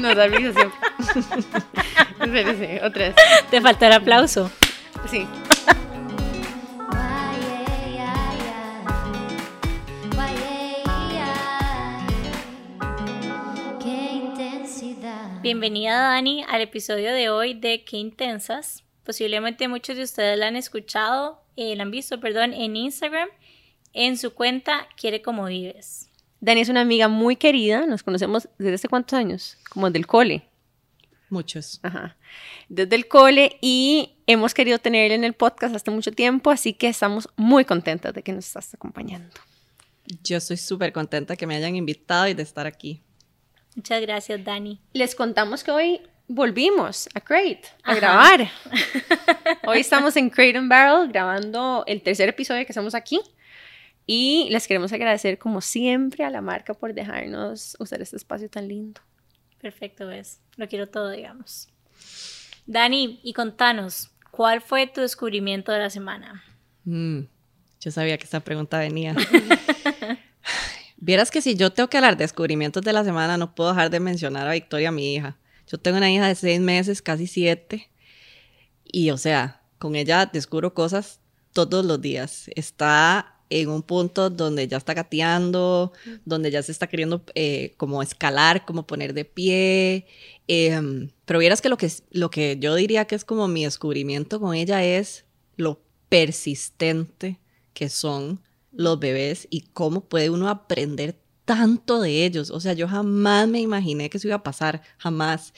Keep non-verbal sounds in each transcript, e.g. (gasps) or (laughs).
No da risa siempre. Espérese, otra vez. Te falta el aplauso. Sí. Qué intensidad. Bienvenida Dani al episodio de hoy de Qué Intensas. Posiblemente muchos de ustedes la han escuchado, eh, la han visto, perdón, en Instagram, en su cuenta Quiere como vives. Dani es una amiga muy querida. Nos conocemos desde hace cuántos años? Como del cole. Muchos. Ajá. Desde el cole y hemos querido tenerla en el podcast hasta mucho tiempo, así que estamos muy contentas de que nos estás acompañando. Yo estoy súper contenta que me hayan invitado y de estar aquí. Muchas gracias Dani. Les contamos que hoy volvimos a Crate a Ajá. grabar. (laughs) hoy estamos en Crate and Barrel grabando el tercer episodio que estamos aquí. Y les queremos agradecer como siempre a la marca por dejarnos usar este espacio tan lindo. Perfecto, ves. Lo quiero todo, digamos. Dani, y contanos, ¿cuál fue tu descubrimiento de la semana? Mm, yo sabía que esta pregunta venía. (laughs) Vieras que si yo tengo que hablar de descubrimientos de la semana, no puedo dejar de mencionar a Victoria, mi hija. Yo tengo una hija de seis meses, casi siete. Y o sea, con ella descubro cosas todos los días. Está en un punto donde ya está gateando, donde ya se está queriendo eh, como escalar, como poner de pie. Em, pero vieras que lo, que lo que yo diría que es como mi descubrimiento con ella es lo persistente que son los bebés y cómo puede uno aprender tanto de ellos. O sea, yo jamás me imaginé que eso iba a pasar, jamás.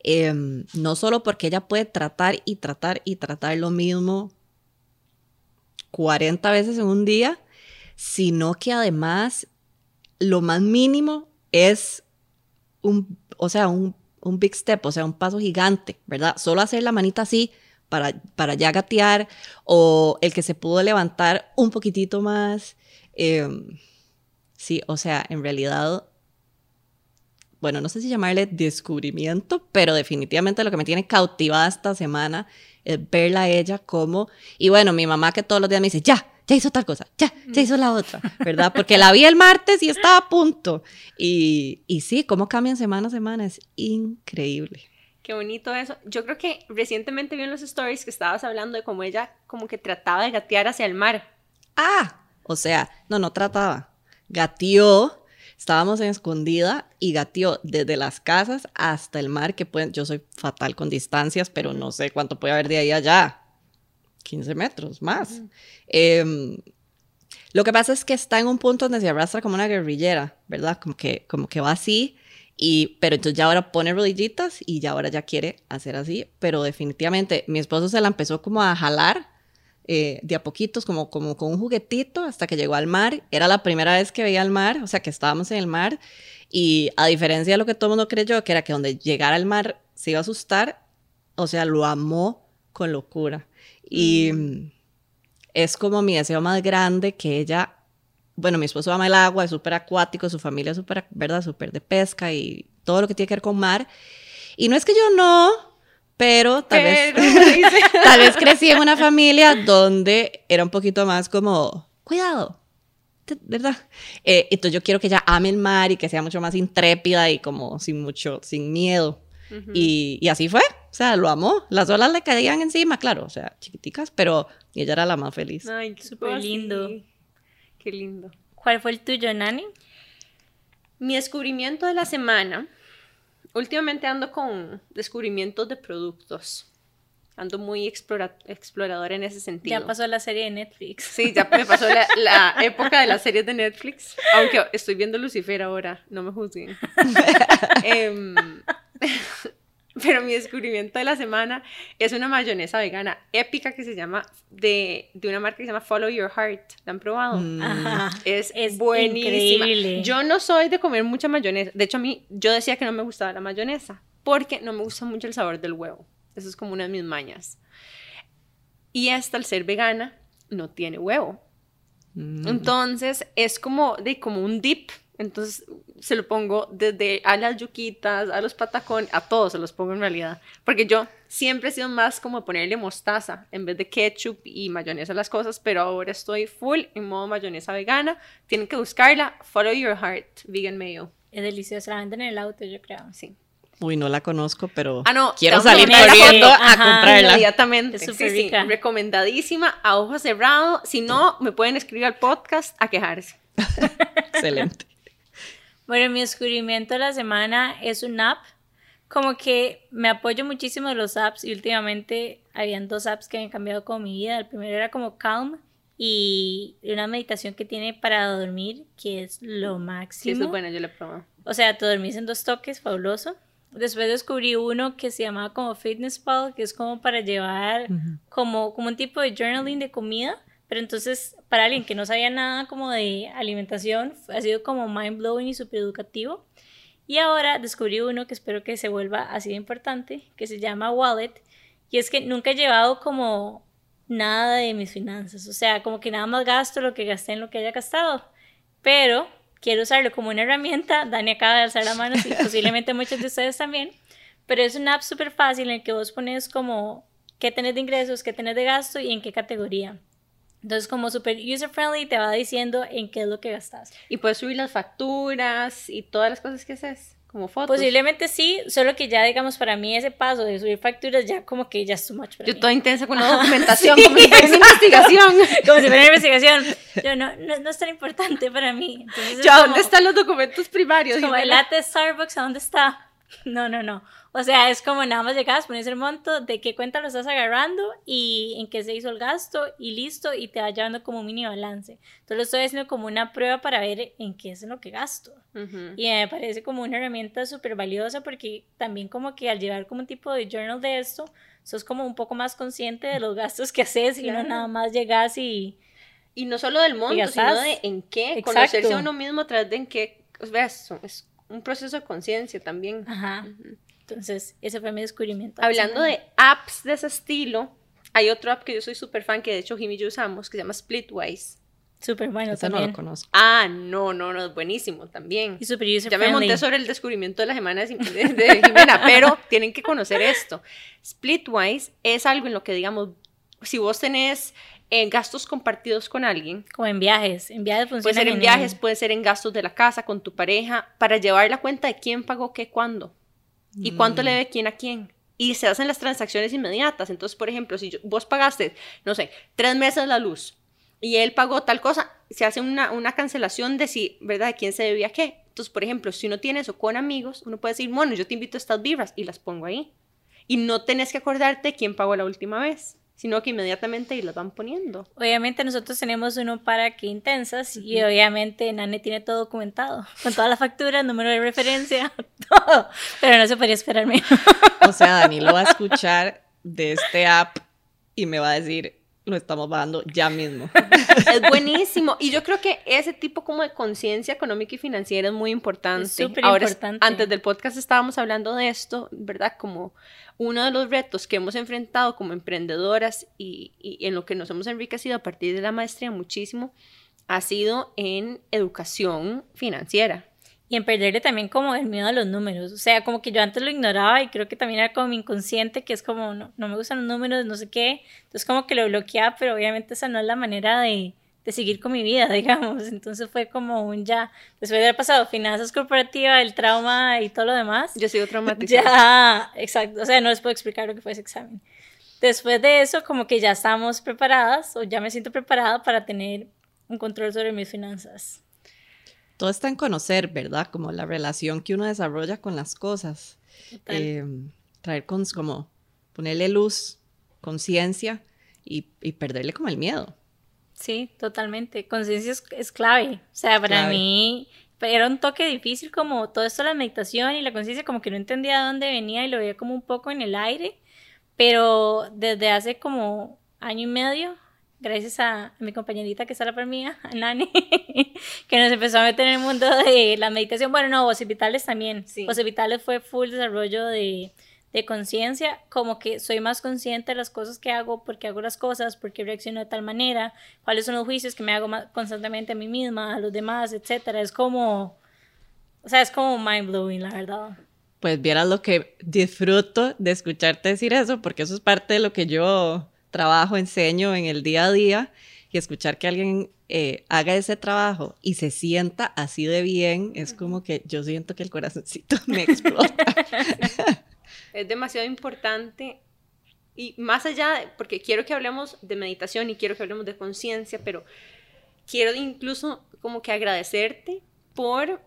Em, no solo porque ella puede tratar y tratar y tratar lo mismo 40 veces en un día, sino que además lo más mínimo es un, o sea, un, un big step, o sea, un paso gigante, ¿verdad? Solo hacer la manita así para, para ya gatear o el que se pudo levantar un poquitito más. em, sí, o sea, en realidad, bueno, no sé si llamarle descubrimiento, pero definitivamente lo que me tiene cautivada esta semana es verla a ella como, y bueno, mi mamá que todos los días me dice, ya, ya hizo tal cosa, ya, ya hizo la otra, ¿verdad? Porque la vi el martes y estaba a punto. Y, y sí, cómo cambian semana a semana, es increíble. Qué bonito eso. Yo creo que recientemente vi en los stories que estabas hablando de cómo ella como que trataba de gatear hacia el mar. Ah, o sea, no, no trataba. Gateó, estábamos en escondida y gateó desde las casas hasta el mar, que pueden, yo soy fatal con distancias, pero no sé cuánto puede haber de ahí a allá. 15 metros más. Em, lo que pasa es que está en un punto donde se arrastra como una guerrillera, ¿verdad? Como que, como que va así. Y, pero entonces ya ahora pone rodillitas y ya ahora ya quiere hacer así. Pero definitivamente mi esposo se la empezó como a jalar eh, de a poquitos, como, como con un juguetito hasta que llegó al mar. Era la primera vez que veía el mar, o sea que estábamos en el mar. Y a diferencia de lo que todo el mundo creyó, que era que donde llegara al mar se iba a asustar, o sea, lo amó con locura. Y mm, es como mi deseo más grande que ella, bueno, mi esposo ama el agua, es súper acuático, su familia es súper, ¿verdad? Súper de pesca y todo lo que tiene que ver con mar. Y no es que yo no, pero tal vez... Pero. (laughs) Tal vez crecí en una familia donde era un poquito más como, cuidado, ¿verdad? Eh, entonces yo quiero que ella ame el mar y que sea mucho más intrépida y como sin mucho, sin miedo. y, y así fue, o sea, lo amó. Las olas le caían encima, claro, o sea, chiquiticas, pero ella era la más feliz. Ay, qué Súper lindo. Qué lindo. ¿Cuál fue el tuyo, Nani? Mi descubrimiento de la semana. Últimamente ando con descubrimientos de productos. Ando muy explora- exploradora en ese sentido. Ya pasó la serie de Netflix. Sí, ya me pasó la, la (laughs) época de las series de Netflix. Aunque estoy viendo Lucifer ahora, no me juzguen. (laughs) Em, pero mi descubrimiento de la semana es una mayonesa vegana épica que se llama, de, de una marca que se llama Follow Your Heart. ¿La han probado? Mm. Es, Es buenísima. increíble. Yo no soy de comer mucha mayonesa. De hecho, a mí, yo decía que no me gustaba la mayonesa porque no me gusta mucho el sabor del huevo. Eso es como una de mis mañas. Y esta, al ser vegana, no tiene huevo. Mm. Entonces, es como, de, como un dip Entonces se lo pongo desde a las yuquitas, a los patacones, a todos se los pongo en realidad. Porque yo siempre he sido más como ponerle mostaza en vez de ketchup y mayonesa a las cosas, pero ahora estoy full en modo mayonesa vegana. Tienen que buscarla, Follow Your Heart, Vegan Mayo. Es deliciosa, la venden en el auto, yo creo. Sí. Uy, no la conozco, pero Ah, no, quiero salir corriendo a ajá, comprarla. Inmediatamente. Es Sí, sí, recomendadísima, a ojo cerrado. Si no, me pueden escribir al podcast a quejarse. (laughs) Excelente. Bueno, mi descubrimiento de la semana es un app. Como que me apoyo muchísimo de los apps y últimamente habían dos apps que han cambiado como mi vida. El primero era como Calm y una meditación que tiene para dormir, que es lo Sí, máximo. eso es bueno, yo lo he probado. O sea, te dormís en dos toques, fabuloso. Después descubrí uno que se llamaba como Fitness Pal, que es como para llevar como, como un tipo de journaling de comida. Pero entonces, para alguien que no sabía nada como de alimentación, ha sido como mind blowing y súper educativo. Y ahora descubrí uno que espero que se vuelva así de importante, que se llama Wallet. Y es que nunca he llevado como nada de mis finanzas. O sea, como que nada más gasto lo que gasté en lo que haya gastado. Pero quiero usarlo como una herramienta. (laughs) Dani acaba de alzar la mano, y (laughs) posiblemente muchos de ustedes también. Pero es una app súper fácil en el que vos pones como qué tenés de ingresos, qué tenés de gasto y en qué categoría. Entonces, como súper user friendly, te va diciendo en qué es lo que gastas. Y puedes subir las facturas y todas las cosas que haces, como fotos. Posiblemente sí, solo que ya, digamos, para mí ese paso de subir facturas ya como que ya es too much para Yo mí. toda intensa con la (laughs) (laughs) documentación, (laughs) como si fuera una investigación. Como si fuera una investigación. Yo no, no, no es tan importante para mí. Entonces, es Yo, ¿a como- dónde están los documentos primarios? Como el latte Starbucks, ¿a dónde está? No, no, no. O sea, es como nada más llegas, pones el monto, de qué cuenta lo estás agarrando y en qué se hizo el gasto y listo, y te va llevando como un mini balance. Entonces lo estoy haciendo como una prueba para ver en qué es en lo que gasto. Y me parece como una herramienta súper valiosa porque también como que al llevar como un tipo de journal de esto, sos como un poco más consciente de los gastos que haces y no Claro. nada más llegas y... Y no solo del monto, sino de en qué, Exacto. conocerse a uno mismo a través de en qué, veas, es un proceso de conciencia también. Ajá. Entonces, ese fue mi descubrimiento. Hablando de apps de ese estilo, hay otro app que yo soy súper fan, que de hecho Jimmy y yo usamos, que se llama Splitwise. Súper bueno Esa no también. lo conozco. Ah, no, no, no, es buenísimo también. y súper user Ya me monté sobre el descubrimiento de la semana de, de- de Jimena, pero (laughs) tienen que conocer esto. Splitwise es algo en lo que, digamos, si vos tenés eh, gastos compartidos con alguien, Como en viajes. En viajes funciona puede ser en genial. viajes, puede ser en gastos de la casa, con tu pareja, para llevar la cuenta de quién pagó qué, cuándo y cuánto le debe quién a quién. Y se hacen las transacciones inmediatas. Entonces, por ejemplo, si yo- vos pagaste, no sé, tres meses la luz y él pagó tal cosa, se hace una, una cancelación de si, ¿verdad?, de quién se debía qué. Entonces, por ejemplo, si uno tiene eso con amigos, uno puede decir, bueno, yo te invito a estas vibras y las pongo ahí. Y no tenés que acordarte quién pagó la última vez, sino que inmediatamente ahí las van poniendo. Obviamente nosotros tenemos uno para que intensas y obviamente Nane tiene todo documentado, (laughs) con todas las facturas, número de referencia, (laughs) todo. Pero no se podría esperar menos. O sea, Dani lo va a escuchar de este app y me va a decir, lo estamos bajando ya mismo. (laughs) Es buenísimo. Y yo creo que ese tipo como de conciencia económica y financiera es muy importante. Es súper Ahora, importante. antes del podcast estábamos hablando de esto, ¿verdad? Como uno de los retos que hemos enfrentado como emprendedoras y, y en lo que nos hemos enriquecido a partir de la maestría muchísimo, ha sido en educación financiera. Y en perderle también como el miedo a los números. O sea, como que yo antes lo ignoraba y creo que también era como mi inconsciente, que es como, no, no me gustan los números, no sé qué. Entonces como que lo bloqueaba, pero obviamente esa no es la manera de, de seguir con mi vida, (laughs) digamos. Entonces fue como un ya, después de haber pasado finanzas corporativas, el trauma y todo lo demás. Yo he sido (laughs) traumatizada. Ya, exacto. O sea, no les puedo explicar lo que fue ese examen. Después de eso, como que ya estamos preparadas o ya me siento preparada para tener un control sobre mis finanzas. Todo está en conocer, ¿verdad? Como la relación que uno desarrolla con las cosas. Eh, traer con, como ponerle luz, conciencia y, y perderle como el miedo. Sí, totalmente. Conciencia es, es clave. O sea, para Clave. mí era un toque difícil como todo esto de la meditación y la conciencia, como que no entendía de dónde venía y lo veía como un poco en el aire. Pero desde hace como año y medio, gracias a, mi compañerita que está la par mía, (laughs) a Nani, (laughs) que nos empezó a meter en el mundo de la meditación. Bueno, no, Voces Vitales también. Sí. Voces Vitales fue full desarrollo de, de conciencia, como que soy más consciente de las cosas que hago, por qué hago las cosas, por qué reacciono de tal manera, cuáles son los juicios que me hago constantemente a mí misma, a los demás, etcétera. Es como O sea, es como mind blowing, la verdad. Pues vieras lo que disfruto de escucharte decir eso, porque eso es parte de lo que yo trabajo, enseño en el día a día, y escuchar que alguien eh, haga ese trabajo y se sienta así de bien, es como que yo siento que el corazoncito (laughs) me explota. (laughs) es demasiado importante y más allá, porque quiero que hablemos de meditación y quiero que hablemos de conciencia, pero quiero incluso como que agradecerte por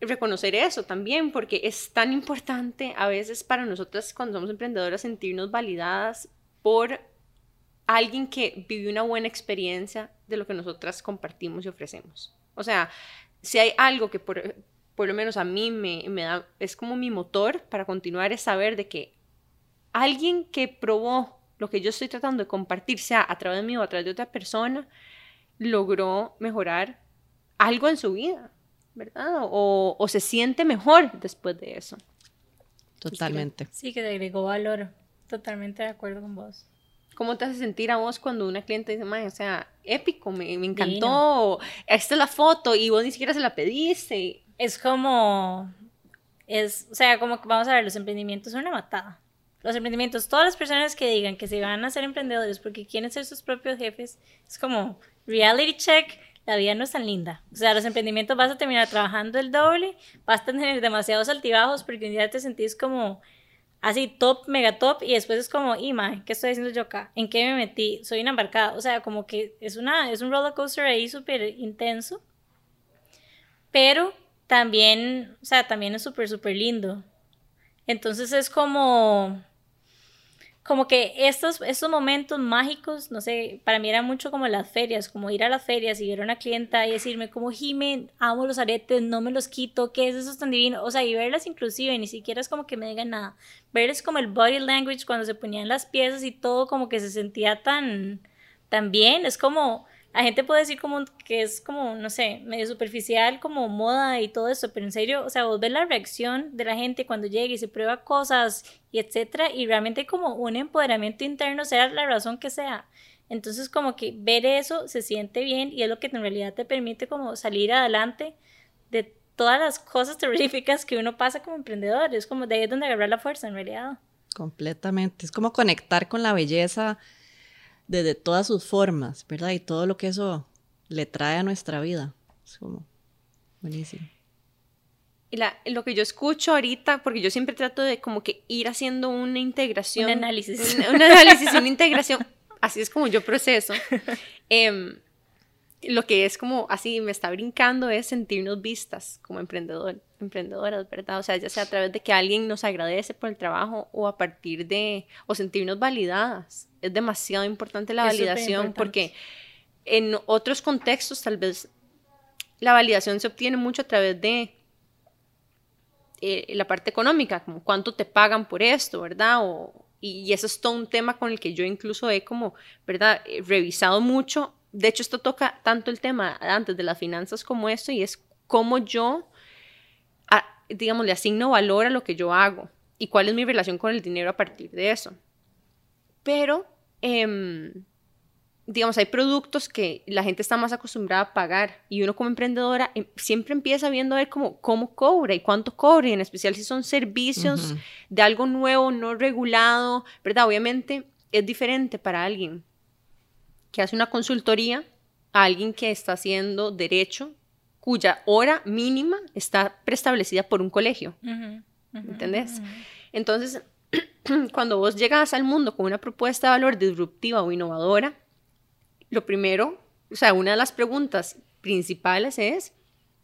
reconocer eso también, porque es tan importante a veces para nosotras cuando somos emprendedoras sentirnos validadas por alguien que vivió una buena experiencia de lo que nosotras compartimos y ofrecemos. O sea, si hay algo que por, por lo menos a mí me, me da, es como mi motor para continuar, es saber de que alguien que probó lo que yo estoy tratando de compartir, sea a través de mí o a través de otra persona, logró mejorar algo en su vida, ¿verdad? O, o se siente mejor después de eso. Totalmente. Sí, que te agregó valor. Totalmente de acuerdo con vos. ¿Cómo te hace sentir a vos cuando una cliente dice, o sea, épico, me, me encantó, esta es la foto y vos ni siquiera se la pediste? Es como, es, o sea, como vamos a ver, los emprendimientos son una matada. Los emprendimientos, todas las personas que digan que se van a ser emprendedores porque quieren ser sus propios jefes, es como reality check, la vida no es tan linda. O sea, los emprendimientos vas a terminar trabajando el doble, vas a tener demasiados altibajos porque un día te sentís como así top, mega top, y después es como, y ¿qué estoy haciendo yo acá? ¿En qué me metí? Soy una embarcada. O sea, como que es, una, es un roller coaster ahí súper intenso, pero también, o sea, también es súper, súper lindo. Entonces es como, como que estos, estos momentos mágicos, no sé, para mí era mucho como las ferias, como ir a las ferias y ver a una clienta y decirme como, Jime, amo los aretes, no me los quito, ¿qué es eso tan divino? O sea, y verlas inclusive, ni siquiera es como que me digan nada, verles como el body language cuando se ponían las piezas y todo como que se sentía tan, tan bien, es como la gente puede decir como que es como, no sé, medio superficial, como moda y todo eso, pero en serio, o sea, vos ves la reacción de la gente cuando llega y se prueba cosas y etcétera, y realmente como un empoderamiento interno, sea la razón que sea. Entonces, como que ver eso se siente bien y es lo que en realidad te permite como salir adelante de todas las cosas terroríficas que uno pasa como emprendedor. Es como de ahí es donde agarrar la fuerza en realidad. Completamente. Es como conectar con la belleza desde todas sus formas, ¿verdad? Y todo lo que eso le trae a nuestra vida. Es como buenísimo. Y la, lo que yo escucho ahorita, porque yo siempre trato de como que ir haciendo una integración. Un análisis. Un, un análisis, una integración. Así es como yo proceso. (laughs) Eh, lo que es como así me está brincando es sentirnos vistas como emprendedor, emprendedoras, ¿verdad? O sea, ya sea a través de que alguien nos agradece por el trabajo o a partir de, o sentirnos validadas. Es demasiado importante la validación porque en otros contextos tal vez la validación se obtiene mucho a través de eh, la parte económica, como cuánto te pagan por esto, ¿verdad? O, y, y eso es todo un tema con el que yo incluso he como, ¿verdad? revisado mucho de hecho, esto toca tanto el tema antes de las finanzas como esto, y es cómo yo, digamos, le asigno valor a lo que yo hago y cuál es mi relación con el dinero a partir de eso. Pero, em, digamos, hay productos que la gente está más acostumbrada a pagar y uno como emprendedora em, siempre empieza viendo a ver cómo, cómo cobra y cuánto cobra, y en especial si son servicios de algo nuevo, no regulado, ¿verdad? Obviamente es diferente para alguien que hace una consultoría a alguien que está haciendo derecho cuya hora mínima está preestablecida por un colegio. ¿Entendés? Entonces, (clears throat) cuando vos llegas al mundo con una propuesta de valor disruptiva o innovadora, lo primero, o sea, una de las preguntas principales es,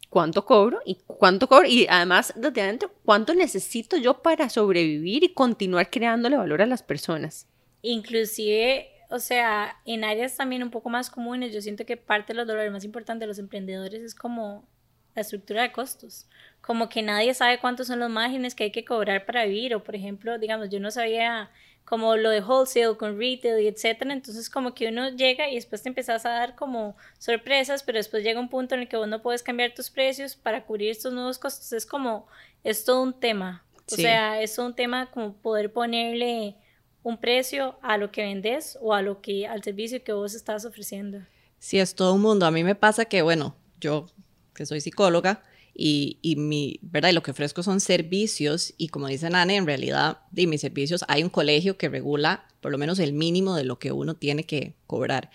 ¿cuánto cobro? ¿Y cuánto cobro? Y además, desde adentro, ¿cuánto necesito yo para sobrevivir y continuar creándole valor a las personas? Inclusive o sea, en áreas también un poco más comunes, yo siento que parte de los dolores más importantes de los emprendedores es como la estructura de costos. Como que nadie sabe cuántos son los márgenes que hay que cobrar para vivir. O, por ejemplo, digamos, yo no sabía como lo de wholesale con retail y etcétera. Entonces, como que uno llega y después te empezás a dar como sorpresas, pero después llega un punto en el que vos no puedes cambiar tus precios para cubrir estos nuevos costos. Es como, es todo un tema. O sea, es un tema como poder ponerle un precio a lo que vendes o a lo que al servicio que vos estás ofreciendo. Sí, es todo un mundo. A mí me pasa que, bueno, yo que soy psicóloga y, y mi, ¿verdad? Y lo que ofrezco son servicios y como dice Nane, en realidad de mis servicios hay un colegio que regula por lo menos el mínimo de lo que uno tiene que cobrar.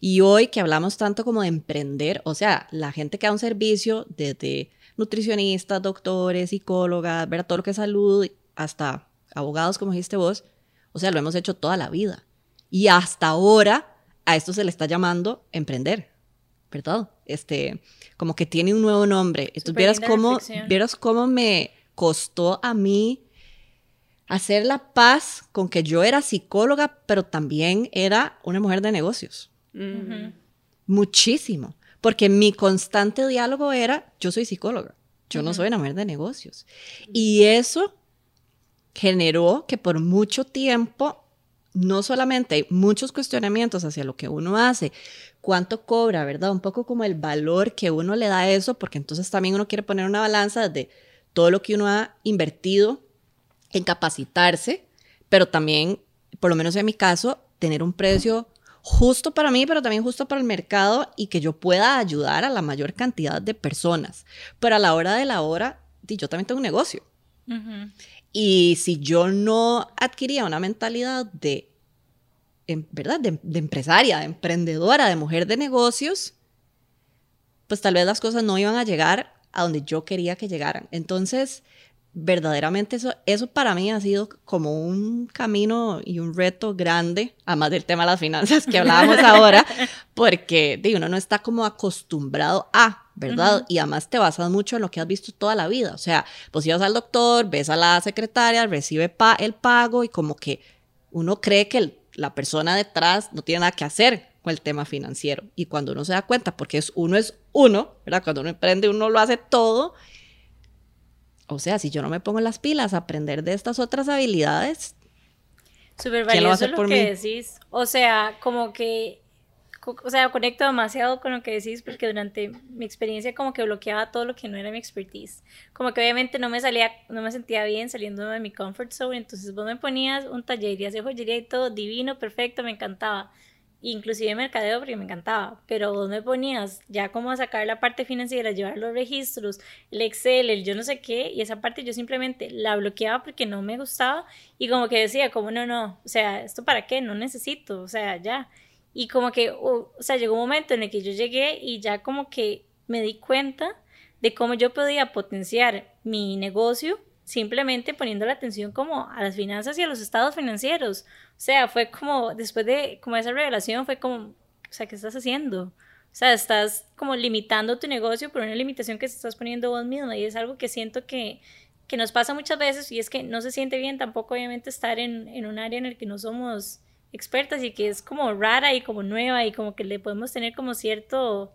Y hoy que hablamos tanto como de emprender, o sea, la gente que da un servicio desde nutricionistas, doctores, psicólogas, ver todo lo que es salud, hasta abogados, como dijiste vos, o sea, lo hemos hecho toda la vida. Y hasta ahora a esto se le está llamando emprender, ¿verdad? Este, como que tiene un nuevo nombre. Entonces, vieras cómo, vieras cómo me costó a mí hacer la paz con que yo era psicóloga, pero también era una mujer de negocios. Muchísimo. Porque mi constante diálogo era, yo soy psicóloga, yo no soy una mujer de negocios. Y eso generó que por mucho tiempo, no solamente hay muchos cuestionamientos hacia lo que uno hace, cuánto cobra, ¿verdad? Un poco como el valor que uno le da a eso, porque entonces también uno quiere poner una balanza de todo lo que uno ha invertido en capacitarse, pero también, por lo menos en mi caso, tener un precio justo para mí, pero también justo para el mercado y que yo pueda ayudar a la mayor cantidad de personas. Pero a la hora de la hora, yo también tengo un negocio. Y si yo no adquiría una mentalidad de, en, ¿verdad? De, de, empresaria, de emprendedora, de mujer de negocios, pues tal vez las cosas no iban a llegar a donde yo quería que llegaran. Entonces, verdaderamente eso, eso para mí ha sido como un camino y un reto grande, además del tema de las finanzas que hablábamos (laughs) ahora, porque digo, uno no está como acostumbrado a, ¿verdad? Y además te basas mucho en lo que has visto toda la vida. O sea, pues ibas al doctor, ves a la secretaria, recibe pa el pago y como que uno cree que la persona detrás no tiene nada que hacer con el tema financiero. Y cuando uno se da cuenta, porque es uno es uno, ¿verdad? Cuando uno emprende, uno lo hace todo o sea, si yo no me pongo las pilas a aprender de estas otras habilidades, súper valioso lo, lo que decís. O sea, como que, o sea, conecto demasiado con lo que decís porque durante mi experiencia como que bloqueaba todo lo que no era mi expertise. Como que obviamente no me salía, no me sentía bien saliendo de mi comfort zone, entonces vos me ponías un taller y joyería y todo divino, perfecto, me encantaba inclusive mercadeo porque me encantaba, pero vos me ponías ya como a sacar la parte financiera, llevar los registros, el Excel, el yo no sé qué, y esa parte yo simplemente la bloqueaba porque no me gustaba y como que decía, como no, no, o sea, ¿esto para qué? No necesito, o sea, ya. Y como que, o sea, llegó un momento en el que yo llegué y ya como que me di cuenta de cómo yo podía potenciar mi negocio simplemente poniendo la atención como a las finanzas y a los estados financieros. O sea, fue como, después de como esa revelación, fue como, o sea, ¿qué estás haciendo? O sea, estás como limitando tu negocio por una limitación que te estás poniendo vos mismo y es algo que siento que, que nos pasa muchas veces y es que no se siente bien tampoco obviamente estar en, en un área en el que no somos expertas y que es como rara y como nueva y como que le podemos tener como cierto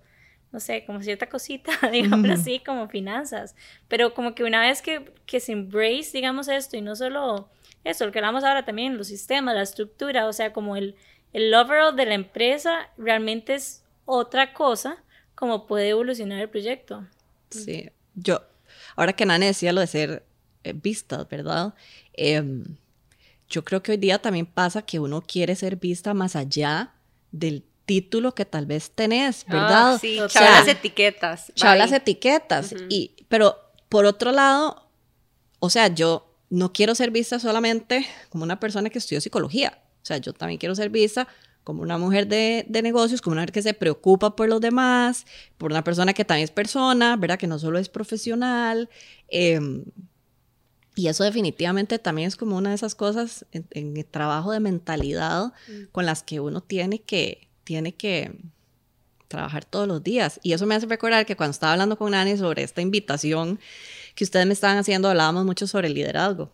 no sé, como cierta cosita, (laughs) digamos así, como finanzas. Pero como que una vez que, que se embrace, digamos, esto, y no solo eso, lo que hablamos ahora también, los sistemas, la estructura, o sea, como el, el overall de la empresa realmente es otra cosa, como puede evolucionar el proyecto. Sí, yo, ahora que Nane decía lo de ser eh, vista, ¿verdad? Em, yo creo que hoy día también pasa que uno quiere ser vista más allá del título que tal vez tenés, ah, ¿verdad? sí, o las etiquetas. Chao las etiquetas. y, pero por otro lado, o sea, yo no quiero ser vista solamente como una persona que estudió psicología. O sea, yo también quiero ser vista como una mujer de, de, negocios, como una mujer que se preocupa por los demás, por una persona que también es persona, ¿verdad? Que no solo es profesional. Em, y eso definitivamente también es como una de esas cosas en, en el trabajo de mentalidad mm. con las que uno tiene que, tiene que trabajar todos los días. Y eso me hace recordar que cuando estaba hablando con Nani sobre esta invitación que ustedes me estaban haciendo, hablábamos mucho sobre el liderazgo,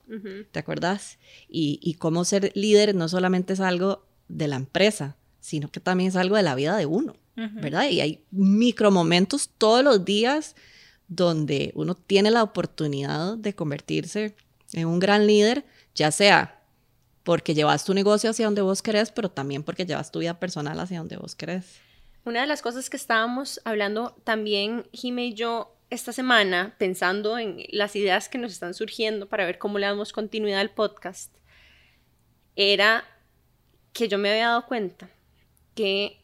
¿te acuerdas? Y, y, cómo ser líder no solamente es algo de la empresa, sino que también es algo de la vida de uno, ¿verdad? Y hay micromomentos todos los días donde uno tiene la oportunidad de convertirse en un gran líder, ya sea porque llevas tu negocio hacia donde vos querés, pero también porque llevas tu vida personal hacia donde vos querés. Una de las cosas que estábamos hablando también, Jime y yo, esta semana, pensando en las ideas que nos están surgiendo para ver cómo le damos continuidad al podcast, era que yo me había dado cuenta que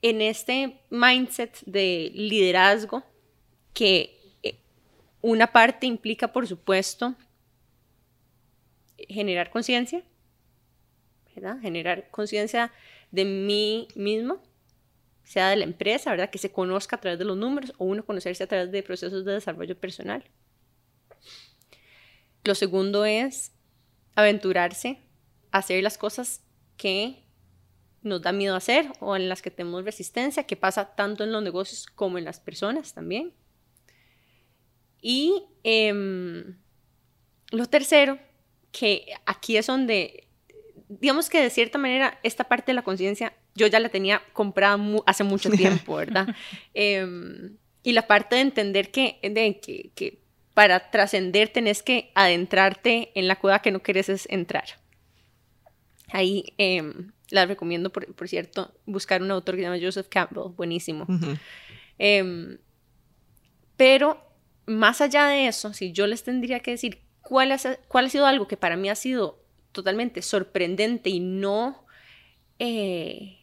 en este mindset de liderazgo, que una parte implica, por supuesto, generar conciencia, ¿verdad? Generar conciencia de mí mismo, sea de la empresa, ¿verdad? Que se conozca a través de los números o uno conocerse a través de procesos de desarrollo personal. Lo segundo es aventurarse a hacer las cosas que nos da miedo hacer o en las que tenemos resistencia, que pasa tanto en los negocios como en las personas también. Y em, lo tercero, que aquí es donde, digamos que de cierta manera, esta parte de la conciencia yo ya la tenía comprada hace mucho tiempo, ¿verdad? (laughs) Em, y la parte de entender que, de, que, que para trascender tenés que adentrarte en la cueva que no quieres entrar. Ahí eh, la recomiendo, por, cierto, buscar un autor que se llama Joseph Campbell, buenísimo. Em, pero más allá de eso, si yo les tendría que decir cuál ha, sido algo que para mí ha sido totalmente sorprendente y no eh,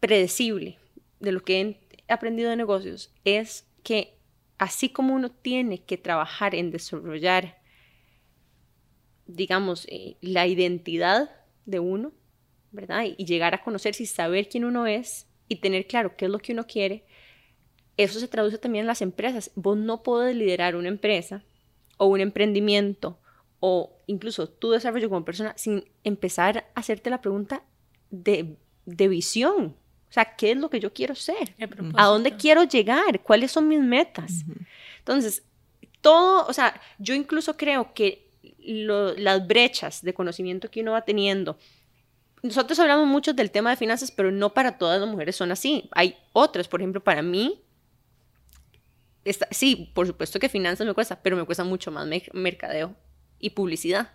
predecible de lo que he aprendido de negocios, es que así como uno tiene que trabajar en desarrollar, digamos, eh, la identidad de uno, ¿verdad? Y, llegar a conocerse y saber quién uno es y tener claro qué es lo que uno quiere, eso se traduce también en las empresas. Vos no podés liderar una empresa o un emprendimiento o incluso tu desarrollo como persona sin empezar a hacerte la pregunta de, visión. O sea, ¿qué es lo que yo quiero ser? ¿A dónde quiero llegar? ¿Cuáles son mis metas? Entonces, todo, o sea, yo incluso creo que las brechas de conocimiento que uno va teniendo nosotros hablamos mucho del tema de finanzas, pero no para todas las mujeres son así. Hay otras, por ejemplo, para mí, sí, por supuesto que finanzas me cuesta, pero me cuesta mucho más mercadeo y publicidad.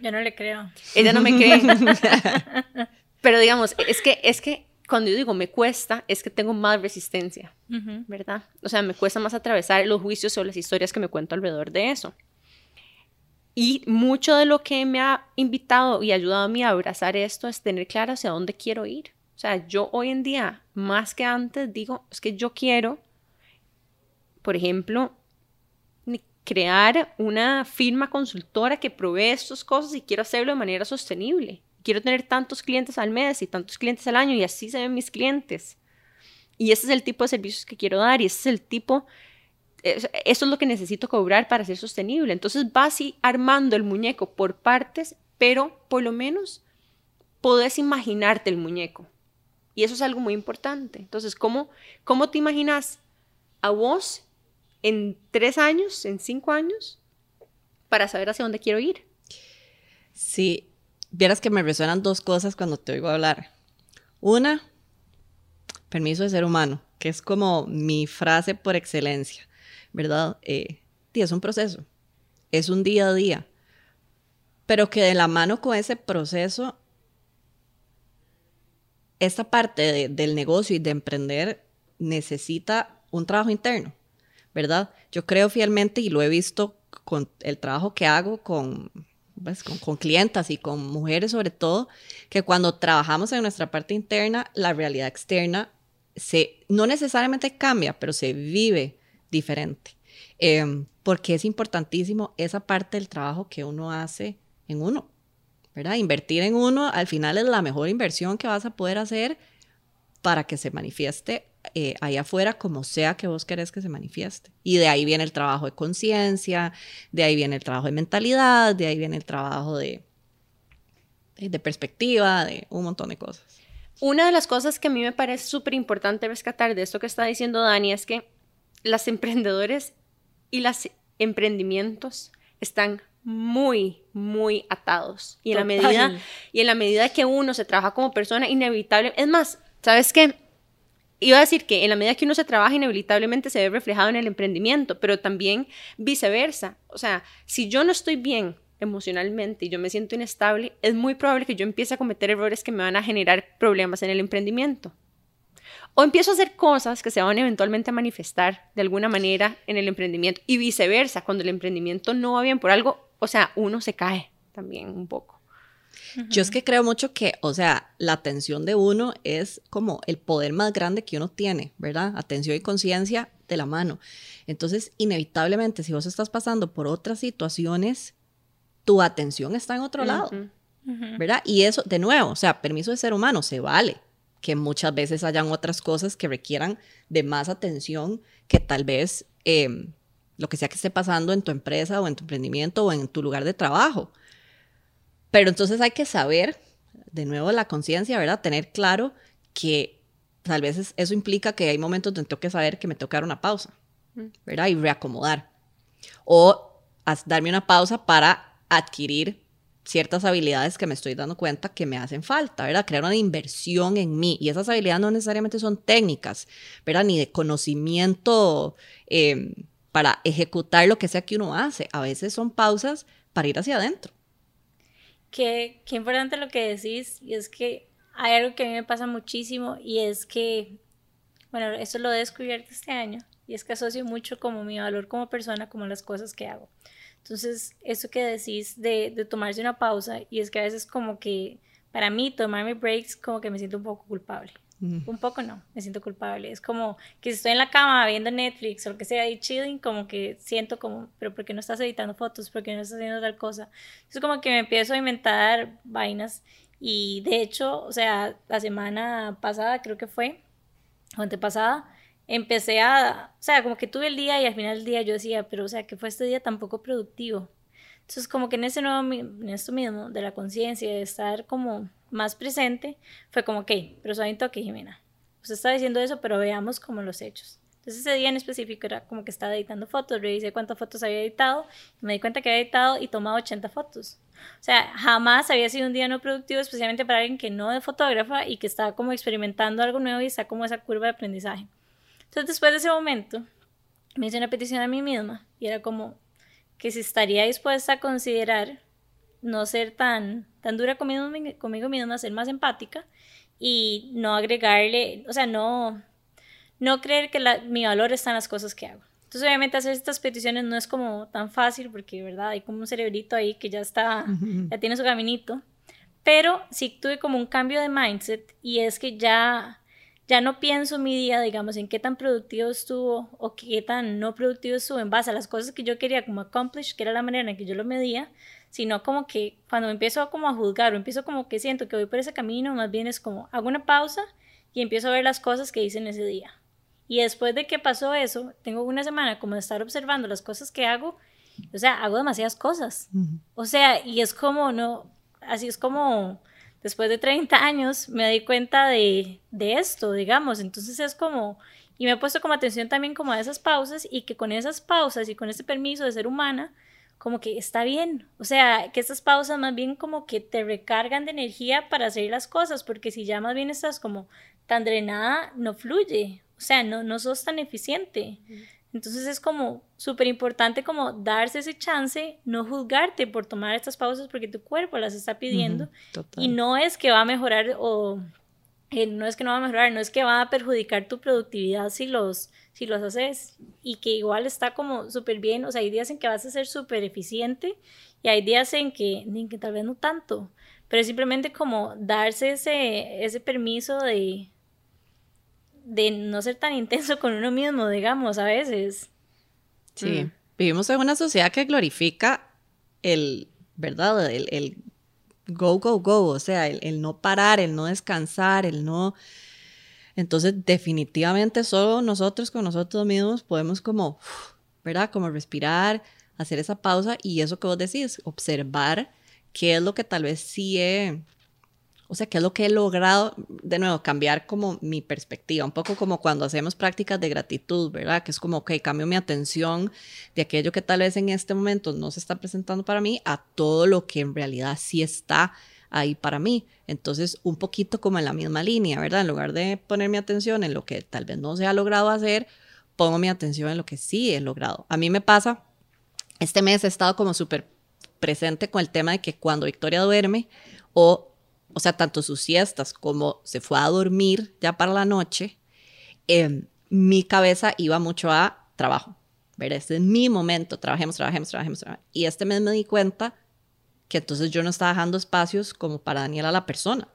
Yo no le creo. Ella no me (laughs) cree. pero digamos, es que, es que cuando yo digo me cuesta, es que tengo más resistencia, ¿verdad? O sea, me cuesta más atravesar los juicios o las historias que me cuento alrededor de eso. Y mucho de lo que me ha invitado y ayudado a mí a abrazar esto es tener claro hacia dónde quiero ir. O sea, yo hoy en día, más que antes, digo, es que yo quiero, por ejemplo, crear una firma consultora que provee estas cosas y quiero hacerlo de manera sostenible. Quiero tener tantos clientes al mes y tantos clientes al año y así se ven mis clientes. Y ese es el tipo de servicios que quiero dar y ese es el tipo eso es lo que necesito cobrar para ser sostenible. Entonces vas y armando el muñeco por partes, pero por lo menos podés imaginarte el muñeco. Y eso es algo muy importante. Entonces, ¿cómo, cómo te imaginas a vos en tres años, en cinco años, para saber hacia dónde quiero ir? Sí, vieras que me resuenan dos cosas cuando te oigo hablar. Una, permiso de ser humano, que es como mi frase por excelencia. ¿verdad? Eh, es un proceso, es un día a día, pero que de la mano con ese proceso, esta parte del negocio y de emprender necesita un trabajo interno, ¿verdad? Yo creo fielmente y lo he visto con el trabajo que hago con, pues, con, clientas y con mujeres sobre todo, que cuando trabajamos en nuestra parte interna, la realidad externa se, no necesariamente cambia, pero se vive diferente. Em, porque es importantísimo esa parte del trabajo que uno hace en uno, ¿verdad? Invertir en uno al final es la mejor inversión que vas a poder hacer para que se manifieste eh, ahí afuera como sea que vos querés que se manifieste. Y de ahí viene el trabajo de conciencia, de ahí viene el trabajo de mentalidad, de ahí viene el trabajo de, de perspectiva, de un montón de cosas. Una de las cosas que a mí me parece súper importante rescatar de esto que está diciendo Dani es que las emprendedores y los emprendimientos están muy, muy atados. Y en, la medida, y en la medida que uno se trabaja como persona, inevitable. Es más, ¿sabes qué? Iba a decir que en la medida que uno se trabaja, inevitablemente se ve reflejado en el emprendimiento, pero también viceversa. O sea, si yo no estoy bien emocionalmente y yo me siento inestable, es muy probable que yo empiece a cometer errores que me van a generar problemas en el emprendimiento. O empiezo a hacer cosas que se van eventualmente a manifestar de alguna manera en el emprendimiento y viceversa, cuando el emprendimiento no va bien por algo, o sea, uno se cae también un poco. Yo es que creo mucho que, o sea, la atención de uno es como el poder más grande que uno tiene, ¿verdad? Atención y conciencia de la mano. Entonces, inevitablemente, si vos estás pasando por otras situaciones, tu atención está en otro lado, ¿verdad? Y eso, de nuevo, o sea, permiso de ser humano, se vale que muchas veces hayan otras cosas que requieran de más atención que tal vez em, lo que sea que esté pasando en tu empresa o en tu emprendimiento o en tu lugar de trabajo. Pero entonces hay que saber, de nuevo, la conciencia, ¿verdad? Tener claro que tal vez eso implica que hay momentos donde tengo que saber que me que dar una pausa, mm. ¿verdad? Y reacomodar. O darme una pausa para adquirir ciertas habilidades que me estoy dando cuenta que me hacen falta, ¿verdad? Crear una inversión en mí. Y esas habilidades no necesariamente son técnicas, ¿verdad? Ni de conocimiento em, para ejecutar lo que sea que uno hace. A veces son pausas para ir hacia adentro. Qué, qué importante lo que decís, y es que hay algo que a mí me pasa muchísimo, y es que, bueno, eso lo he descubierto este año, y es que asocio mucho como mi valor como persona, como las cosas que hago. Entonces, eso que decís de, de tomarse una pausa, y es que a veces como que para mí tomarme breaks como que me siento un poco culpable. Un poco no, me siento culpable. Es como que si estoy en la cama viendo Netflix o lo que sea y chilling, como que siento como, pero ¿por qué no estás editando fotos? ¿Por qué no estás haciendo tal cosa? Es como que me empiezo a inventar vainas y de hecho, o sea, la semana pasada creo que fue, o antepasada, empecé a, o sea, como que tuve el día y al final del día yo decía, pero o sea, que fue este día tan poco productivo. Entonces, como que en ese nuevo, en esto mismo, de la conciencia, de estar como más presente, fue como, ok, pero soy un toque, Jimena. Usted está diciendo eso, pero veamos como los hechos. Entonces ese día en específico era como que estaba editando fotos, revisé cuántas fotos había editado, y me di cuenta que había editado y tomado 80 fotos. O sea, jamás había sido un día no productivo, especialmente para alguien que no es fotógrafa y que estaba como experimentando algo nuevo y está como esa curva de aprendizaje. Entonces después de ese momento, me hice una petición a mí misma y era como que si estaría dispuesta a considerar no ser tan, tan dura conmigo, conmigo misma, ser más empática y no agregarle, o sea, no, no creer que mi valor está en las cosas que hago. Entonces, obviamente, hacer estas peticiones no es como tan fácil porque, ¿verdad? Hay como un cerebrito ahí que ya está, (laughs) ya tiene su caminito. Pero sí tuve como un cambio de mindset y es que ya, ya no pienso mi día, digamos, en qué tan productivo estuvo o qué tan no productivo estuvo en base a las cosas que yo quería como accomplish, que era la manera en que yo lo medía, sino como que cuando empiezo como a juzgar o empiezo como que siento que voy por ese camino, más bien es como hago una pausa y empiezo a ver las cosas que hice en ese día. Y después de que pasó eso, tengo una semana como de estar observando las cosas que hago, o sea, hago demasiadas cosas. O sea, y es como, no, así es como después de 30 años me di cuenta de, de esto, digamos. Entonces es como, y me he puesto como atención también como a esas pausas y que con esas pausas y con ese permiso de ser humana, como que está bien. O sea, que estas pausas más bien como que te recargan de energía para hacer las cosas, porque si ya más bien estás como tan drenada, no fluye. O sea, no, no sos tan eficiente. Entonces es como súper importante como darse ese chance, no juzgarte por tomar estas pausas porque tu cuerpo las está pidiendo. y no es que va a mejorar o eh, no es que no va a mejorar, no es que va a perjudicar tu productividad si los si los haces y que igual está como súper bien, o sea, hay días en que vas a ser súper eficiente y hay días en que, en que tal vez no tanto, pero es simplemente como darse ese, ese permiso de, de no ser tan intenso con uno mismo, digamos, a veces. Sí, mm. vivimos en una sociedad que glorifica el, ¿verdad? El, el go, go, go, o sea, el, no parar, el no descansar, el no entonces, definitivamente solo nosotros con nosotros mismos podemos como, ¿verdad? Como respirar, hacer esa pausa y eso que vos decís, observar qué es lo que tal vez sí he, o sea, qué es lo que he logrado, de nuevo, cambiar como mi perspectiva, un poco como cuando hacemos prácticas de gratitud, ¿verdad? Que es como, ok, cambio mi atención de aquello que tal vez en este momento no se está presentando para mí a todo lo que en realidad sí está ahí para mí. Entonces, un poquito como en la misma línea, ¿verdad? En lugar de poner mi atención en lo que tal vez no se ha logrado hacer, pongo mi atención en lo que sí he logrado. A mí me pasa, este mes he estado como súper presente con el tema de que cuando Victoria duerme o o sea, tanto sus siestas como se fue a dormir ya para la noche, em, mi cabeza iba mucho a trabajo. ¿verdad? Este es mi momento, trabajemos, trabajemos, trabajemos, trabajemos. Y este mes me di cuenta que entonces yo no estaba dejando espacios como para Daniela la persona,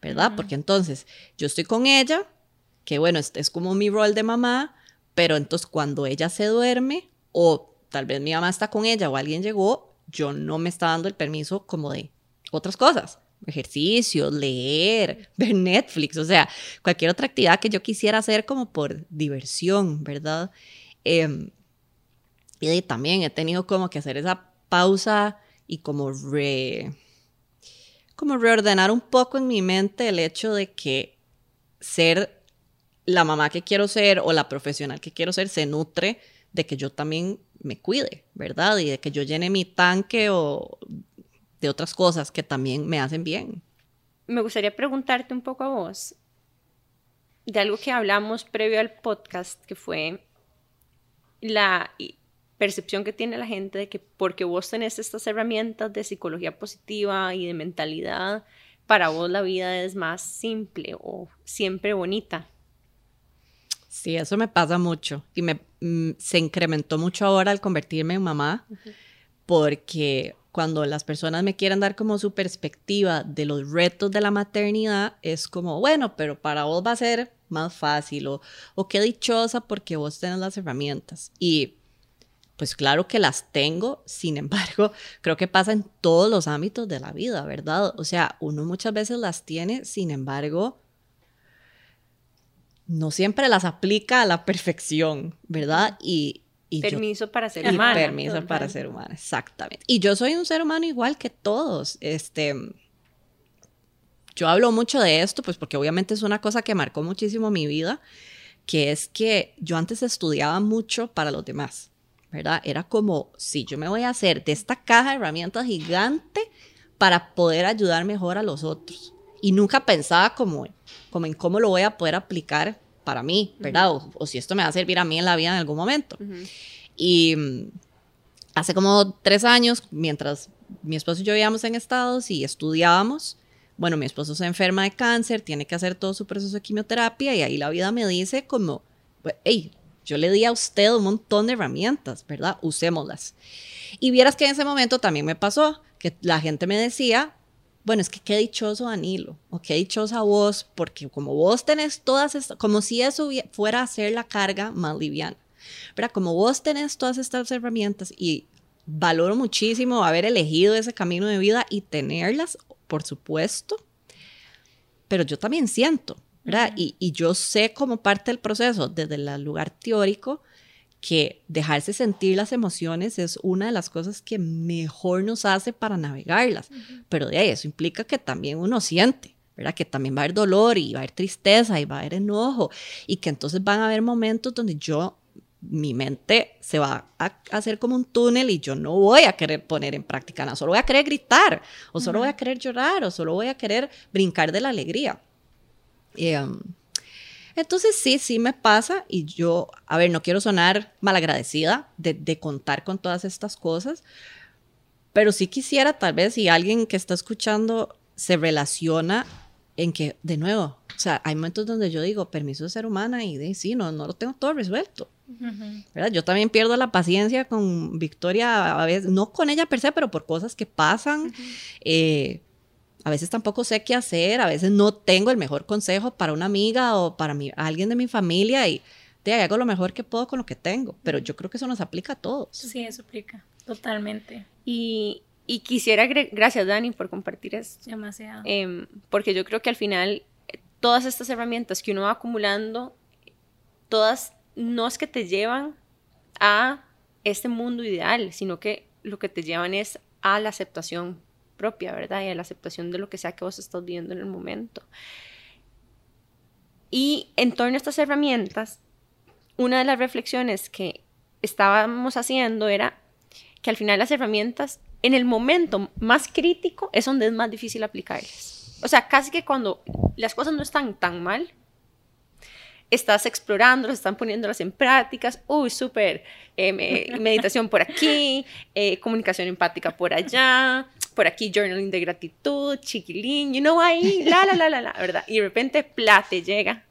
¿verdad? Porque entonces yo estoy con ella, que bueno, es, es como mi rol de mamá, pero entonces cuando ella se duerme o tal vez mi mamá está con ella o alguien llegó, yo no me está dando el permiso como de otras cosas ejercicio, leer, ver Netflix, o sea, cualquier otra actividad que yo quisiera hacer como por diversión, ¿verdad? Em, y también he tenido como que hacer esa pausa y como re, como reordenar un poco en mi mente el hecho de que ser la mamá que quiero ser o la profesional que quiero ser se nutre de que yo también me cuide, ¿verdad? Y de que yo llene mi tanque o de otras cosas que también me hacen bien. Me gustaría preguntarte un poco a vos de algo que hablamos previo al podcast, que fue la percepción que tiene la gente de que porque vos tenés estas herramientas de psicología positiva y de mentalidad, para vos la vida es más simple o siempre bonita. Sí, eso me pasa mucho y me mm, se incrementó mucho ahora al convertirme en mamá, porque cuando las personas me quieren dar como su perspectiva de los retos de la maternidad, es como, bueno, pero para vos va a ser más fácil o, o qué dichosa porque vos tenés las herramientas. Y pues claro que las tengo, sin (laughs) embargo, creo que pasa en todos los ámbitos de la vida, ¿verdad? O sea, uno muchas veces las tiene, sin embargo, no siempre las aplica a la perfección, ¿verdad? Y, permiso para ser humano. Permiso para ser humano, exactamente. Y yo soy un ser humano igual que todos. Este, yo hablo mucho de esto, pues porque obviamente es una cosa que marcó muchísimo mi vida, que es que yo antes estudiaba mucho para los demás. ¿verdad? Era como, si yo me voy a hacer de esta caja de herramientas gigante para poder ayudar mejor a los otros. Y nunca pensaba como, como en cómo lo voy a poder aplicar para mí, ¿verdad? o, si esto me va a servir a mí en la vida en algún momento. Y mm, hace como tres años, mientras mi esposo y yo vivíamos en Estados y estudiábamos, bueno, mi esposo se enferma de cáncer, tiene que hacer todo su proceso de quimioterapia y ahí la vida me dice como, hey, yo le di a usted un montón de herramientas, ¿verdad? Usémoslas. Y vieras que en ese momento también me pasó que la gente me decía, bueno, es que qué dichoso Danilo, o qué dichosa vos, porque como vos tenés todas estas, como si eso fuera a hacer la carga más liviana, ¿verdad? Como vos tenés todas estas herramientas y valoro muchísimo haber elegido ese camino de vida y tenerlas, por supuesto, pero yo también siento y, yo sé como parte del proceso, desde el lugar teórico, que dejarse sentir las emociones es una de las cosas que mejor nos hace para navegarlas. Pero de ahí eso implica que también uno siente, ¿verdad? Que también va a haber dolor y va a haber tristeza y va a haber enojo y que entonces van a haber momentos donde yo, mi mente se va a hacer como un túnel y yo no voy a querer poner en práctica nada, solo voy a querer gritar o solo voy a querer llorar o solo voy a querer brincar de la alegría. Em, entonces sí, sí me pasa y yo, a ver, no quiero sonar malagradecida de, de contar con todas estas cosas, pero sí quisiera tal vez si alguien que está escuchando se relaciona en que, de nuevo, o sea, hay momentos donde yo digo, permiso de ser humana y de sí, no, no lo tengo todo resuelto. ¿verdad? Yo también pierdo la paciencia con Victoria, a veces, no con ella per se, pero por cosas que pasan. eh, a veces tampoco sé qué hacer, a veces no tengo el mejor consejo para una amiga o para alguien de mi familia y te hago lo mejor que puedo con lo que tengo, pero yo creo que eso nos aplica a todos. Sí, eso aplica, totalmente. Y, y quisiera, gracias Dani por compartir esto. Demasiado. Em, porque yo creo que al final todas estas herramientas que uno va acumulando, todas no es que te llevan a este mundo ideal, sino que lo que te llevan es a la aceptación propia, ¿verdad? Y a la aceptación de lo que sea que vos estás viendo en el momento. Y en torno a estas herramientas, una de las reflexiones que estábamos haciendo era que al final las herramientas, en el momento más crítico, es donde es más difícil aplicarlas. O sea, casi que cuando las cosas no están tan mal, estás explorando, están poniéndolas en prácticas, uy, súper, eh, meditación por aquí, eh, comunicación empática por allá, por aquí journaling de gratitud, chiquilín, you know, ahí, la, la, la, la, la, ¿verdad? Y de repente, pla, te llega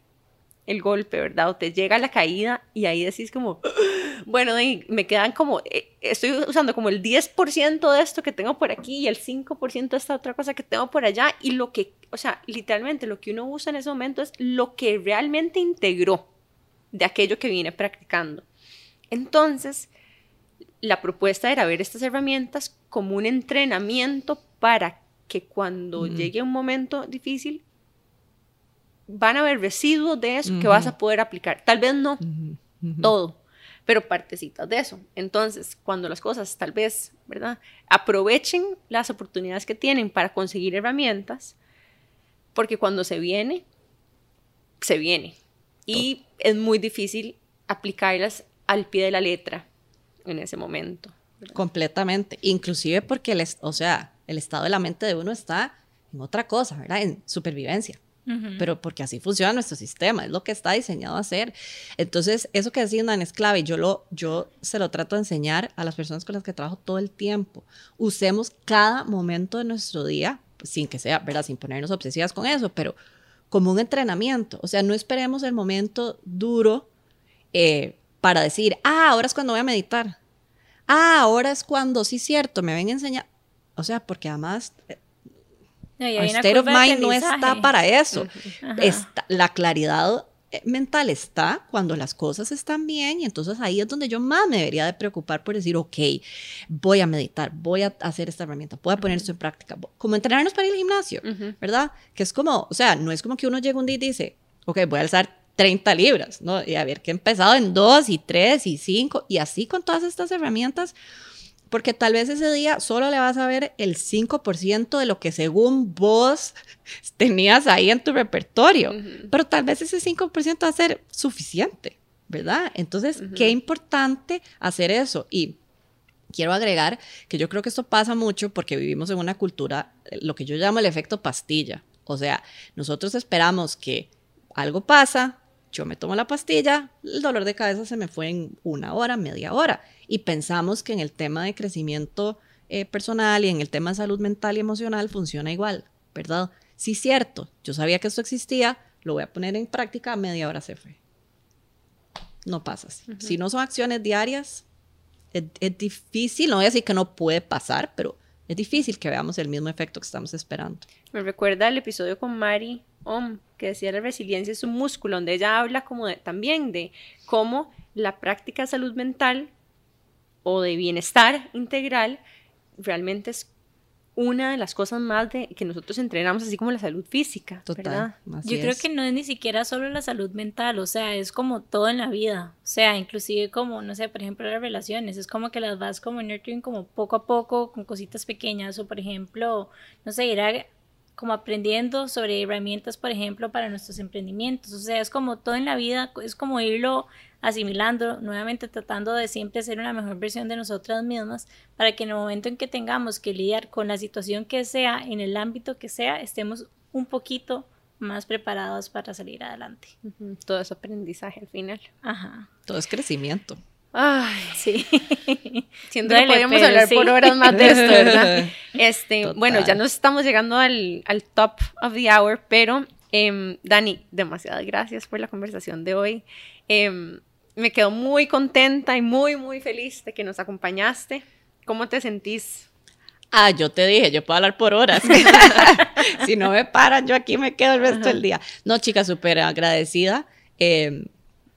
el golpe, ¿verdad? O te llega la caída y ahí decís como, (gasps) bueno, me quedan como, eh, estoy usando como el 10% de esto que tengo por aquí y el 5% de esta otra cosa que tengo por allá y lo que, o sea, literalmente lo que uno usa en ese momento es lo que realmente integró de aquello que viene practicando. Entonces, la propuesta era ver estas herramientas como un entrenamiento para que cuando llegue un momento difícil, van a haber residuos de eso que vas a poder aplicar. Tal vez no todo, pero partecitas de eso. Entonces, cuando las cosas tal vez, ¿verdad? Aprovechen las oportunidades que tienen para conseguir herramientas, porque cuando se viene, se viene. Y es muy difícil aplicarlas al pie de la letra en ese momento. Completamente. Inclusive porque, el, o sea, el estado de la mente de uno está en otra cosa, ¿verdad? En supervivencia pero porque así funciona nuestro sistema, es lo que está diseñado a hacer. Entonces, eso que decía es clave, yo, lo, yo se lo trato de enseñar a las personas con las que trabajo todo el tiempo. Usemos cada momento de nuestro día, pues, sin que sea, ¿verdad? Sin ponernos obsesivas con eso, pero como un entrenamiento. O sea, no esperemos el momento duro eh, para decir, ah, ahora es cuando voy a meditar. Ah, ahora es cuando, sí, cierto, me ven a enseñar. O sea, porque además eh, state of mind no está para eso. la claridad eh, mental está cuando las cosas están bien y entonces ahí es donde yo más me debería de preocupar por decir, ok, voy a meditar, voy a hacer esta herramienta, voy a poner esto en práctica, como entrenarnos para ir al gimnasio, ¿verdad? Que es como, o sea, no es como que uno llega un día y dice, ok, voy a alzar 30 libras, ¿no? Y a ver que empezado en 2 y 3 y 5 y así con todas estas herramientas porque tal vez ese día solo le vas a ver el 5% de lo que según vos (laughs) tenías ahí en tu repertorio, pero tal vez ese 5% va a ser suficiente, ¿verdad? Entonces, qué importante hacer eso. Y quiero agregar que yo creo que esto pasa mucho porque vivimos en una cultura, lo que yo llamo el efecto pastilla. O sea, nosotros esperamos que algo pasa, yo me tomo la pastilla, el dolor de cabeza se me fue en una hora, media hora. Y pensamos que en el tema de crecimiento eh, personal y en el tema de salud mental y emocional funciona igual, ¿verdad? Sí, cierto, yo sabía que esto existía, lo voy a poner en práctica, media hora se fue. No pasa así. Si no son acciones diarias, es, es difícil, no voy a decir que no puede pasar, pero es difícil que veamos el mismo efecto que estamos esperando. Me recuerda el episodio con Mari Om, que decía la resiliencia es un músculo, donde ella habla como también de cómo la práctica de salud mental o de bienestar integral realmente es una de las cosas más de, que nosotros entrenamos, así como la salud física. Total. Yo creo que no es ni siquiera solo la salud mental, o sea, es como todo en la vida. O sea, inclusive como, no sé, por ejemplo, las relaciones, es como que las vas como nurturing como poco a poco, con cositas pequeñas, o por ejemplo, no sé, ir a como aprendiendo sobre herramientas, por ejemplo, para nuestros emprendimientos. O sea, es como todo en la vida, es como irlo asimilando, nuevamente tratando de siempre ser una mejor versión de nosotras mismas, para que en el momento en que tengamos que lidiar con la situación que sea, en el ámbito que sea, estemos un poquito más preparados para salir adelante. Todo es aprendizaje al final. Ajá. Todo es crecimiento. Ay, sí. (laughs) Siento que podríamos hablar por horas más de esto, ¿verdad? (laughs) Este, bueno, ya nos estamos llegando al, al top of the hour, pero eh, Dani, demasiadas gracias por la conversación de hoy. Eh, me quedo muy contenta y muy, muy feliz de que nos acompañaste. ¿Cómo te sentís? Ah, yo te dije, yo puedo hablar por horas. (laughs) (laughs) si no me paran, yo aquí me quedo el resto del día. No, chica, súper agradecida. Eh,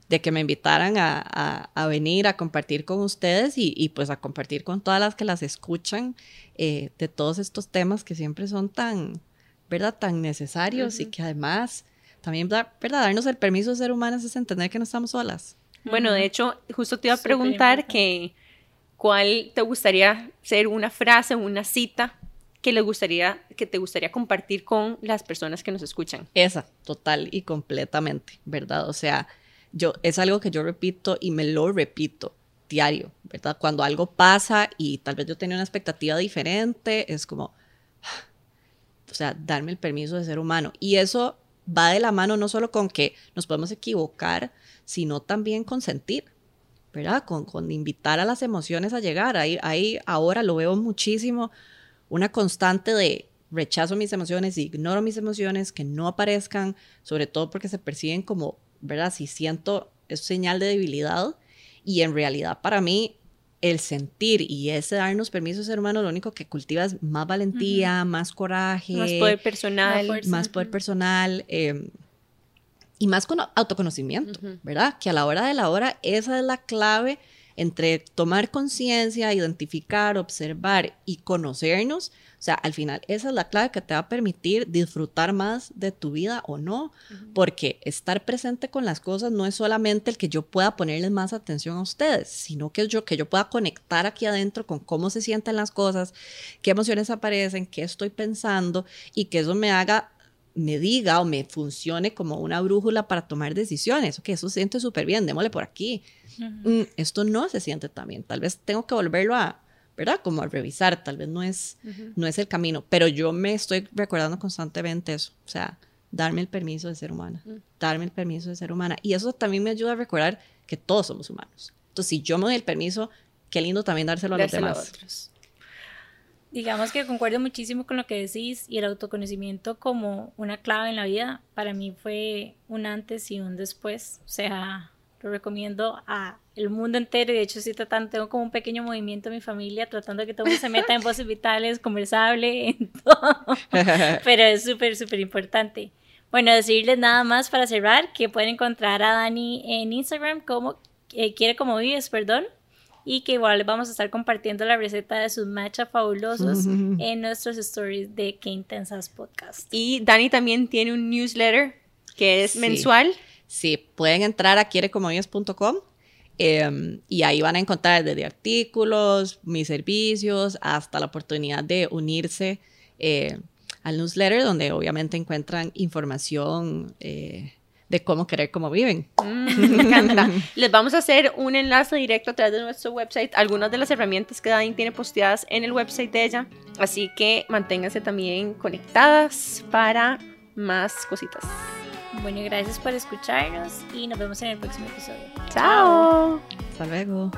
de que me invitaran a, venir a compartir con ustedes y, pues a compartir con todas las que las escuchan eh, de todos estos temas que siempre son tan, ¿verdad? Tan necesarios y que además también, ¿verdad? Darnos el permiso de ser humanas es entender que no estamos solas. Bueno, de hecho, justo te iba a preguntar que cuál te gustaría ser una frase, una cita que le gustaría, que te gustaría compartir con las personas que nos escuchan. Esa, total y completamente, ¿verdad? O sea, yo, es algo que yo repito y me lo repito diario, ¿verdad? Cuando algo pasa y tal vez yo tenía una expectativa diferente, es como, (sighs) o sea, darme el permiso de ser humano. Y eso va de la mano no solo con que nos podemos equivocar, sino también con sentir, ¿verdad? Con, con invitar a las emociones a llegar. Ahí, ahí ahora lo veo muchísimo, una constante de rechazo mis emociones, ignoro mis emociones, que no aparezcan, sobre todo porque se perciben como ¿verdad? Si siento es señal de debilidad y en realidad para mí el sentir y ese darnos permiso ser humano lo único que cultiva es más valentía, más coraje, más poder personal, más poder personal. Em, y más con autoconocimiento, ¿verdad? Que a la hora de la hora esa es la clave entre tomar conciencia, identificar, observar y conocernos. O sea, al final esa es la clave que te va a permitir disfrutar más de tu vida o no, porque estar presente con las cosas no es solamente el que yo pueda ponerles más atención a ustedes, sino que yo que yo pueda conectar aquí adentro con cómo se sienten las cosas, qué emociones aparecen, qué estoy pensando y que eso me haga me diga o me funcione como una brújula para tomar decisiones. Ok, eso siente súper bien, démosle por aquí. Mm, esto no se siente tan bien. Tal vez tengo que volverlo a, ¿verdad? Como a revisar. Tal vez no es, no es el camino. Pero yo me estoy recordando constantemente eso. O sea, darme el permiso de ser humana. Darme el permiso de ser humana. Y eso también me ayuda a recordar que todos somos humanos. Entonces, si yo me doy el permiso, qué lindo también dárselo a los demás. Digamos que concuerdo muchísimo con lo que decís y el autoconocimiento como una clave en la vida para mí fue un antes y un después. O sea, lo recomiendo a el mundo entero y de hecho estoy tratando, tengo como un pequeño movimiento en mi familia tratando de que todo mundo se meta en (laughs) voces vitales, conversable, en todo. (laughs) Pero es súper, súper importante. Bueno, decirles nada más para cerrar que pueden encontrar a Dani en Instagram como eh, quiere como vives, perdón y que igual vamos a estar compartiendo la receta de sus matcha fabulosos (laughs) en nuestros stories de Qué Intensas Podcast. Y Dani también tiene un newsletter que es mensual. Sí, pueden entrar a quierecomovies.com em, y ahí van a encontrar desde artículos, mis servicios, hasta la oportunidad de unirse eh, al newsletter, donde obviamente encuentran información eh, de cómo querer cómo viven. Mm, me encanta. Les vamos a hacer un enlace directo a través de nuestro website, algunas de las herramientas que Dani tiene posteadas en el website de ella, así que manténganse también conectadas para más cositas. Bueno, gracias por escucharnos y nos vemos en el próximo episodio. Chao. Hasta luego.